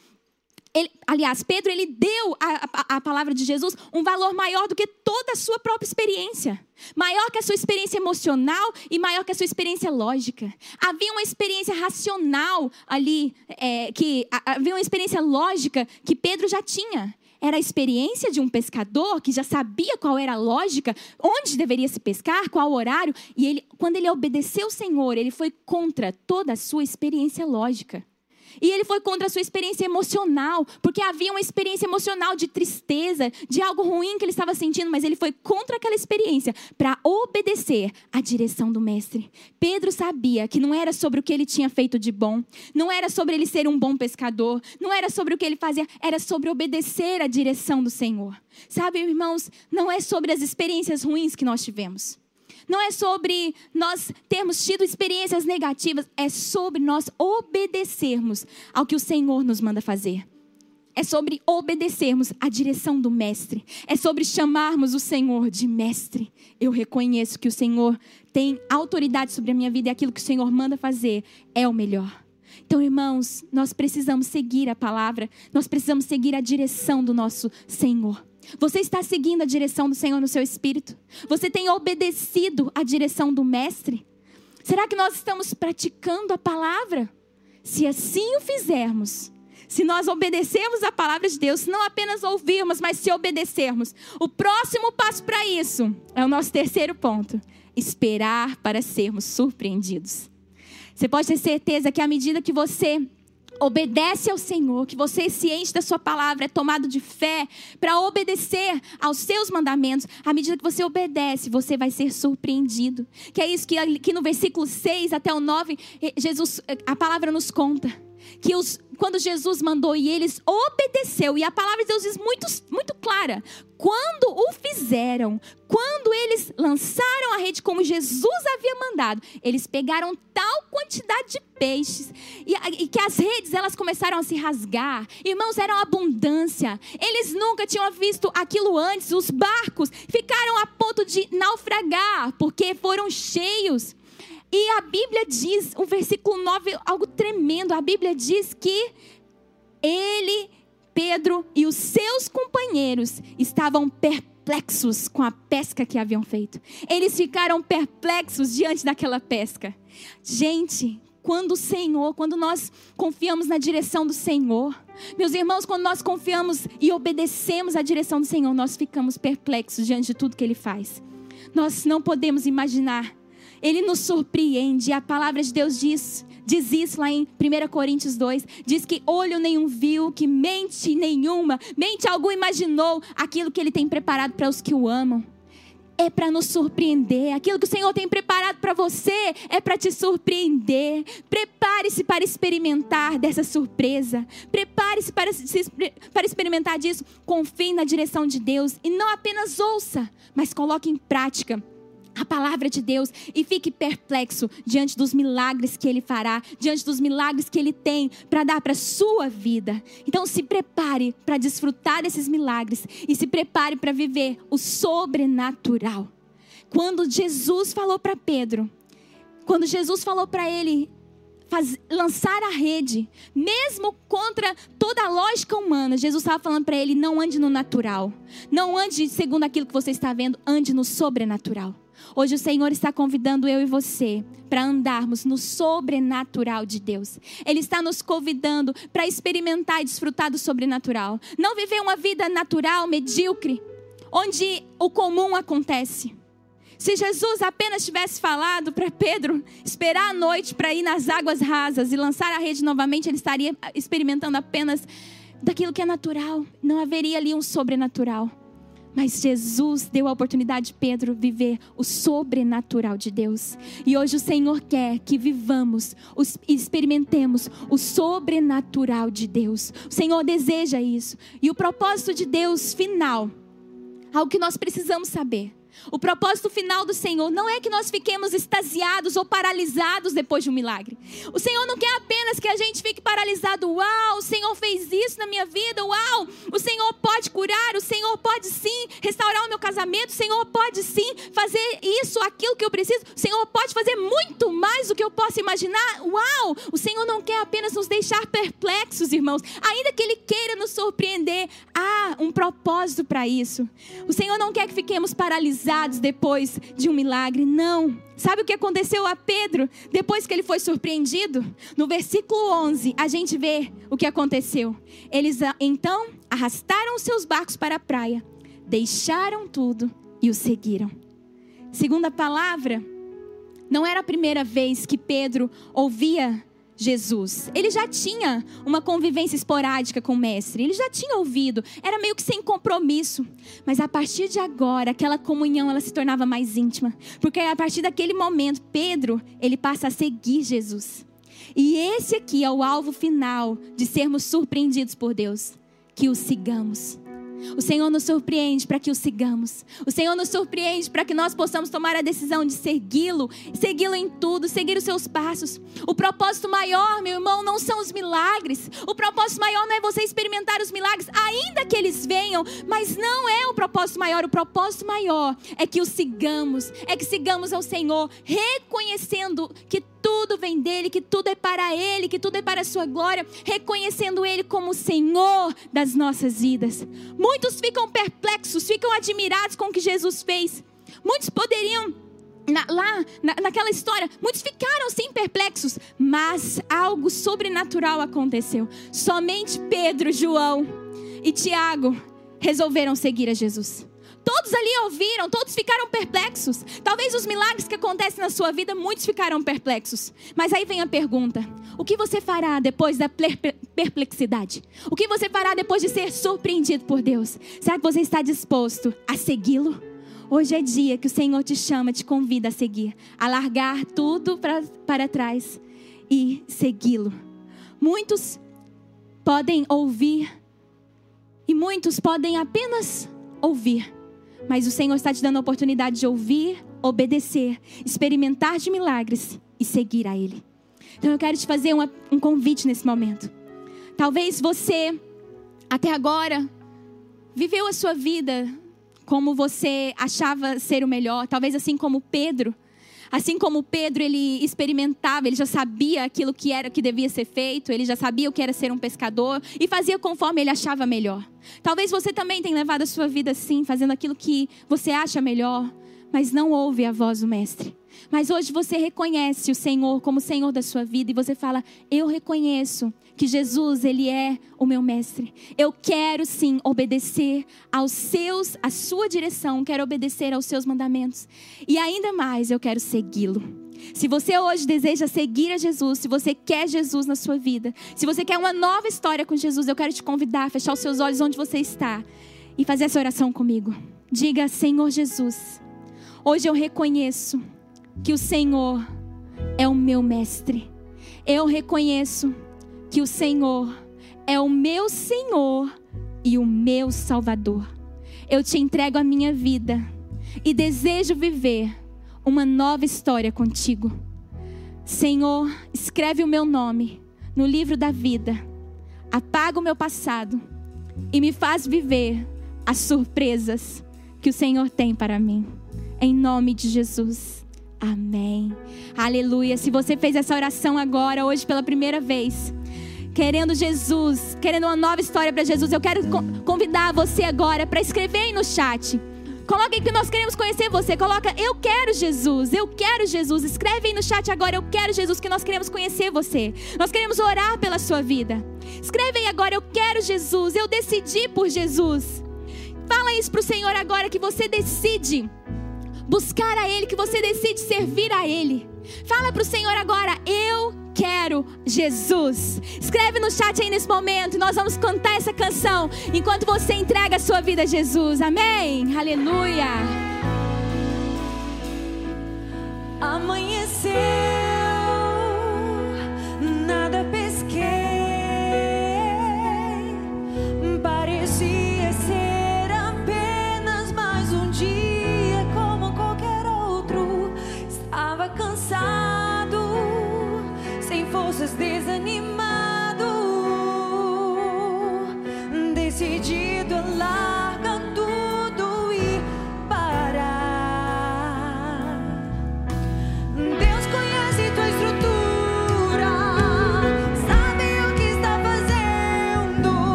ele, aliás, Pedro ele deu a, palavra de Jesus um valor maior do que toda a sua própria experiência. Maior que a sua experiência emocional e maior que a sua experiência lógica. Havia uma experiência racional ali, é, que havia uma experiência lógica que Pedro já tinha. Era a experiência de um pescador que já sabia qual era a lógica, onde deveria se pescar, qual horário. E ele, quando ele obedeceu o Senhor, ele foi contra toda a sua experiência lógica. E ele foi contra a sua experiência emocional, porque havia uma experiência emocional de tristeza, de algo ruim que ele estava sentindo, mas ele foi contra aquela experiência para obedecer à direção do mestre. Pedro sabia que não era sobre o que ele tinha feito de bom, não era sobre ele ser um bom pescador, não era sobre o que ele fazia, era sobre obedecer à direção do Senhor. Sabe, irmãos, não é sobre as experiências ruins que nós tivemos. Não é sobre nós termos tido experiências negativas, é sobre nós obedecermos ao que o Senhor nos manda fazer. É sobre obedecermos à direção do Mestre. É sobre chamarmos o Senhor de Mestre. Eu reconheço que o Senhor tem autoridade sobre a minha vida e aquilo que o Senhor manda fazer é o melhor. Então, irmãos, nós precisamos seguir a palavra, nós precisamos seguir a direção do nosso Senhor. Você está seguindo a direção do Senhor no seu espírito? Você tem obedecido à direção do Mestre? Será que nós estamos praticando a palavra? Se assim o fizermos, se nós obedecermos a palavra de Deus, não apenas ouvirmos, mas se obedecermos, o próximo passo para isso é o nosso terceiro ponto: esperar para sermos surpreendidos. Você pode ter certeza que à medida que você obedece ao Senhor, que você se enche da sua palavra, é tomado de fé para obedecer aos seus mandamentos, à medida que você obedece, você vai ser surpreendido. Que é isso que no versículo 6 até o 9, eh, Jesus, eh, a palavra nos conta. Que os, quando Jesus mandou e eles obedeceu, e a palavra de Deus diz muito, muito clara: quando o fizeram, quando eles lançaram a rede como Jesus havia mandado, eles pegaram tal quantidade de peixes e, e, que as redes elas começaram a se rasgar. Irmãos, era uma abundância. Eles nunca tinham visto aquilo antes. Os barcos ficaram a ponto de naufragar porque foram cheios. E a Bíblia diz, o versículo 9, algo tremendo. A Bíblia diz que ele, Pedro e os seus companheiros estavam perplexos com a pesca que haviam feito. Eles ficaram perplexos diante daquela pesca. Gente, quando o Senhor, quando nós confiamos na direção do Senhor, meus irmãos, quando nós confiamos e obedecemos à direção do Senhor, nós ficamos perplexos diante de tudo que Ele faz. Nós não podemos imaginar ele nos surpreende. A palavra de Deus diz, diz isso lá em 1 Coríntios 2. Diz que olho nenhum viu, que mente nenhuma, mente algum imaginou aquilo que ele tem preparado para os que o amam. É para nos surpreender. Aquilo que o Senhor tem preparado para você é para te surpreender. Prepare-se para experimentar dessa surpresa. Prepare-se para, para experimentar disso. Confie na direção de Deus e não apenas ouça, mas coloque em prática a palavra de Deus e fique perplexo diante dos milagres que ele fará, diante dos milagres que ele tem para dar para sua vida. Então se prepare para desfrutar desses milagres e se prepare para viver o sobrenatural. Quando Jesus falou para Pedro, quando Jesus falou para ele faz, lançar a rede, mesmo contra toda a lógica humana, Jesus estava falando para ele: não ande no natural, não ande segundo aquilo que você está vendo, ande no sobrenatural. Hoje o Senhor está convidando eu e você para andarmos no sobrenatural de Deus. Ele está nos convidando para experimentar e desfrutar do sobrenatural. Não viver uma vida natural, medíocre, onde o comum acontece. Se Jesus apenas tivesse falado para Pedro esperar a noite para ir nas águas rasas e lançar a rede novamente, ele estaria experimentando apenas daquilo que é natural. Não haveria ali um sobrenatural. Mas Jesus deu a oportunidade de Pedro viver o sobrenatural de Deus. E hoje o Senhor quer que vivamos, experimentemos o sobrenatural de Deus. O Senhor deseja isso. E o propósito de Deus final, algo que nós precisamos saber, o propósito final do Senhor não é que nós fiquemos extasiados ou paralisados depois de um milagre. O Senhor não quer apenas que a gente fique paralisado. Uau, o Senhor fez isso na minha vida. Uau, o Senhor pode curar. O Senhor pode sim restaurar o meu casamento. O Senhor pode sim fazer isso, aquilo que eu preciso. O Senhor pode fazer muito mais do que eu posso imaginar. Uau, o Senhor não quer apenas nos deixar perplexos, irmãos. Ainda que Ele queira nos surpreender, um propósito para isso. O Senhor não quer que fiquemos paralisados depois de um milagre. Não. Sabe o que aconteceu a Pedro depois que ele foi surpreendido? No versículo 11, a gente vê o que aconteceu. Eles ah, então arrastaram os seus barcos para a praia, deixaram tudo e o seguiram. Segunda palavra, não era a primeira vez que Pedro ouvia Jesus. Ele já tinha uma convivência esporádica com o mestre, ele já tinha ouvido, era meio que sem compromisso. Mas a partir de agora, aquela comunhão ela se tornava mais íntima, porque a partir daquele momento, Pedro, ele passa a seguir Jesus. E esse aqui é o alvo final de sermos surpreendidos por Deus, que o sigamos. O Senhor nos surpreende para que o sigamos. O Senhor nos surpreende para que nós possamos tomar a decisão de segui-lo, segui-lo em tudo, seguir os seus passos. O propósito maior, meu irmão, não são os milagres. O propósito maior não é você experimentar os milagres, ainda que eles venham, mas não é o propósito maior. O propósito maior é que o sigamos, é que sigamos ao Senhor, reconhecendo que tudo vem dele, que tudo é para ele, que tudo é para a sua glória, reconhecendo ele como o Senhor das nossas vidas. Muitos ficam perplexos, ficam admirados com o que Jesus fez. Muitos poderiam na, lá na, naquela história, muitos ficaram sim perplexos, mas algo sobrenatural aconteceu. Somente Pedro, João e Tiago resolveram seguir a Jesus. Todos ali ouviram, todos ficaram perplexos. Talvez os milagres que acontecem na sua vida, muitos ficaram perplexos. Mas aí vem a pergunta: o que você fará depois da per- perplexidade? O que você fará depois de ser surpreendido por Deus? Será que você está disposto a segui-lo? Hoje é dia que o Senhor te chama, te convida a seguir, a largar tudo pra, para trás e segui-lo. Muitos podem ouvir e muitos podem apenas ouvir, mas o Senhor está te dando a oportunidade de ouvir, obedecer, experimentar de milagres e seguir a Ele. Então eu quero te fazer uma- um convite nesse momento. Talvez você, até agora, viveu a sua vida como você achava ser o melhor, talvez assim como Pedro. Assim como Pedro, ele experimentava, ele já sabia aquilo que era que devia ser feito, ele já sabia o que era ser um pescador e fazia conforme ele achava melhor. Talvez você também tenha levado a sua vida assim, fazendo aquilo que você acha melhor, mas não ouve a voz do mestre. Mas hoje você reconhece o Senhor como Senhor da sua vida e você fala: "Eu reconheço que Jesus, ele é o meu mestre. Eu quero sim obedecer aos seus, à sua direção, quero obedecer aos seus mandamentos. E ainda mais, eu quero segui-lo. Se você hoje deseja seguir a Jesus, se você quer Jesus na sua vida, se você quer uma nova história com Jesus, eu quero te convidar a fechar os seus olhos onde você está e fazer essa oração comigo. Diga: Senhor Jesus, hoje eu reconheço que o Senhor é o meu mestre. Eu reconheço que o Senhor é o meu Senhor e o meu Salvador. Eu te entrego a minha vida e desejo viver uma nova história contigo. Senhor, escreve o meu nome no livro da vida, apaga o meu passado e me faz viver as surpresas que o Senhor tem para mim. Em nome de Jesus. Amém. Aleluia. Se você fez essa oração agora, hoje pela primeira vez, querendo Jesus, querendo uma nova história para Jesus, eu quero co- convidar você agora para escrever aí no chat. Coloque que nós queremos conhecer você. Coloca, eu quero Jesus, eu quero Jesus. Escreve aí no chat agora, eu quero Jesus, que nós queremos conhecer você. Nós queremos orar pela sua vida. Escreve aí agora, eu quero Jesus, eu decidi por Jesus. Fala isso pro Senhor agora que você decide buscar a Ele, que você decide servir a Ele. Fala pro Senhor agora, eu quero Jesus. Escreve no chat aí nesse momento nós vamos cantar essa canção enquanto você entrega a sua vida a Jesus. Amém? Aleluia. Amanheceu, sem forças,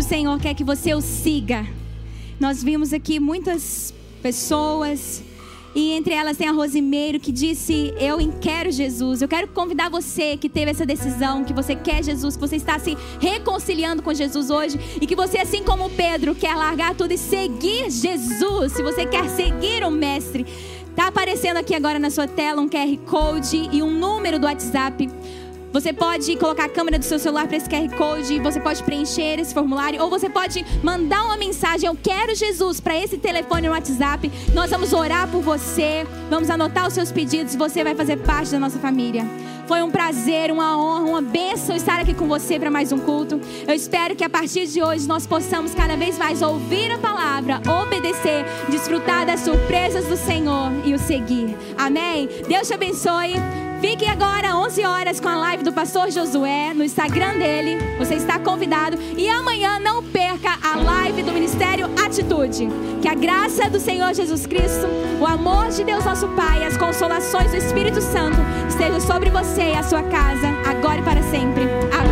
o Senhor quer que você o siga. Nós vimos aqui muitas pessoas e entre elas tem a Rosimeiro que disse: Eu quero Jesus. Eu quero convidar você que teve essa decisão, que você quer Jesus, que você está se reconciliando com Jesus hoje e que você, assim como Pedro, quer largar tudo e seguir Jesus. Se você quer seguir o Mestre, tá aparecendo aqui agora na sua tela um QR Code e um número do WhatsApp. Você pode colocar a câmera do seu celular para esse QR Code, você pode preencher esse formulário, ou você pode mandar uma mensagem, eu quero Jesus, para esse telefone no WhatsApp. Nós vamos orar por você, vamos anotar os seus pedidos, você vai fazer parte da nossa família. Foi um prazer, uma honra, uma bênção estar aqui com você para mais um culto. Eu espero que a partir de hoje nós possamos cada vez mais ouvir a palavra, obedecer, desfrutar das surpresas do Senhor e o seguir. Amém? Deus te abençoe. Fique agora 11 horas com a live do pastor Josué no Instagram dele. Você está convidado. E amanhã não perca a live do Ministério Atitude. Que a graça do Senhor Jesus Cristo, o amor de Deus nosso Pai as consolações do Espírito Santo estejam sobre você e a sua casa, agora e para sempre. Amém.